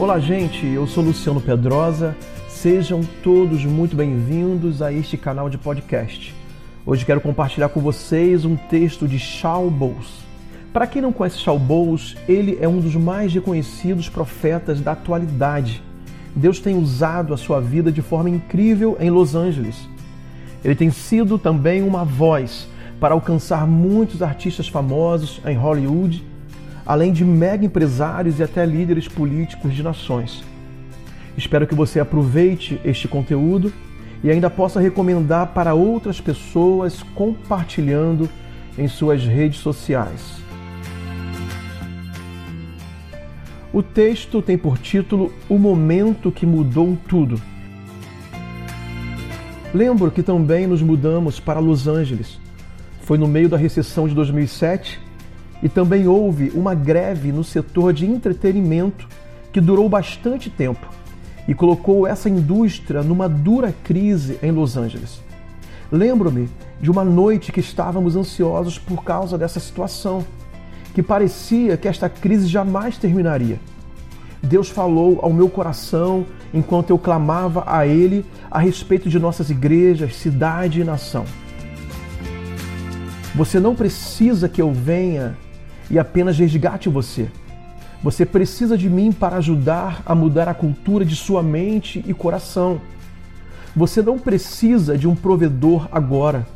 Olá, gente. Eu sou Luciano Pedrosa. Sejam todos muito bem-vindos a este canal de podcast. Hoje quero compartilhar com vocês um texto de Shaul. Para quem não conhece Shaul ele é um dos mais reconhecidos profetas da atualidade. Deus tem usado a sua vida de forma incrível em Los Angeles. Ele tem sido também uma voz para alcançar muitos artistas famosos em Hollywood, além de mega empresários e até líderes políticos de nações. Espero que você aproveite este conteúdo e ainda possa recomendar para outras pessoas compartilhando em suas redes sociais. O texto tem por título O Momento que Mudou Tudo. Lembro que também nos mudamos para Los Angeles foi no meio da recessão de 2007 e também houve uma greve no setor de entretenimento que durou bastante tempo e colocou essa indústria numa dura crise em Los Angeles. Lembro-me de uma noite que estávamos ansiosos por causa dessa situação, que parecia que esta crise jamais terminaria. Deus falou ao meu coração enquanto eu clamava a Ele a respeito de nossas igrejas, cidade e nação. Você não precisa que eu venha e apenas resgate você. Você precisa de mim para ajudar a mudar a cultura de sua mente e coração. Você não precisa de um provedor agora.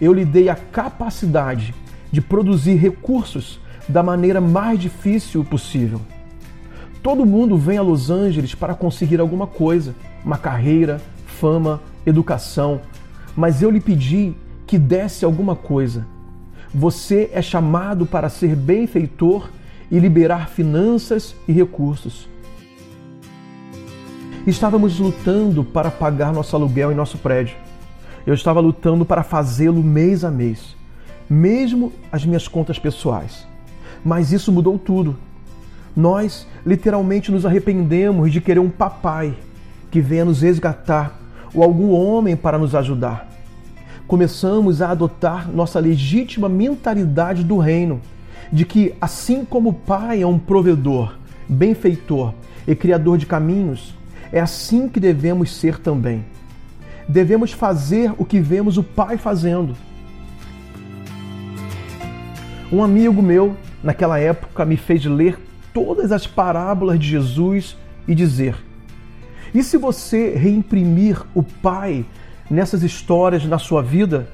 Eu lhe dei a capacidade de produzir recursos da maneira mais difícil possível. Todo mundo vem a Los Angeles para conseguir alguma coisa, uma carreira, fama, educação, mas eu lhe pedi que desse alguma coisa você é chamado para ser benfeitor e liberar finanças e recursos. Estávamos lutando para pagar nosso aluguel em nosso prédio. Eu estava lutando para fazê-lo mês a mês, mesmo as minhas contas pessoais. Mas isso mudou tudo. Nós literalmente nos arrependemos de querer um papai que venha nos resgatar ou algum homem para nos ajudar começamos a adotar nossa legítima mentalidade do reino, de que assim como o Pai é um provedor, benfeitor e criador de caminhos, é assim que devemos ser também. Devemos fazer o que vemos o Pai fazendo. Um amigo meu, naquela época, me fez ler todas as parábolas de Jesus e dizer: e se você reimprimir o Pai nessas histórias na sua vida,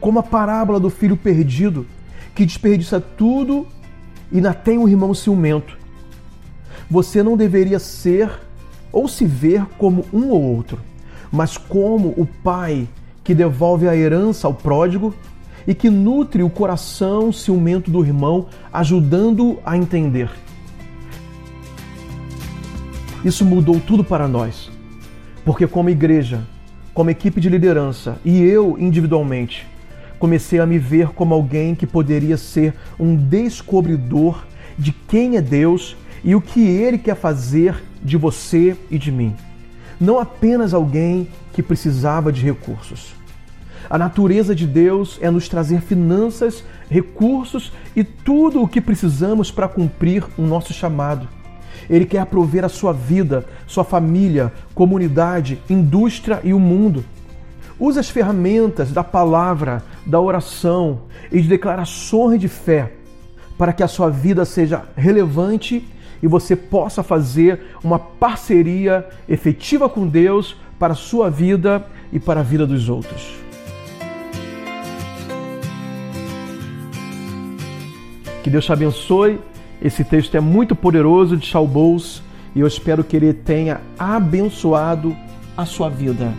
como a parábola do filho perdido, que desperdiça tudo e ainda tem um irmão ciumento. Você não deveria ser ou se ver como um ou outro, mas como o pai que devolve a herança ao pródigo e que nutre o coração ciumento do irmão, ajudando-o a entender. Isso mudou tudo para nós, porque, como igreja, como equipe de liderança e eu individualmente, comecei a me ver como alguém que poderia ser um descobridor de quem é Deus e o que Ele quer fazer de você e de mim. Não apenas alguém que precisava de recursos. A natureza de Deus é nos trazer finanças, recursos e tudo o que precisamos para cumprir o nosso chamado. Ele quer prover a sua vida, sua família, comunidade, indústria e o mundo. Use as ferramentas da palavra, da oração e de declarações de fé para que a sua vida seja relevante e você possa fazer uma parceria efetiva com Deus para a sua vida e para a vida dos outros. Que Deus te abençoe esse texto é muito poderoso de Shaul Bowles e eu espero que ele tenha abençoado a sua vida.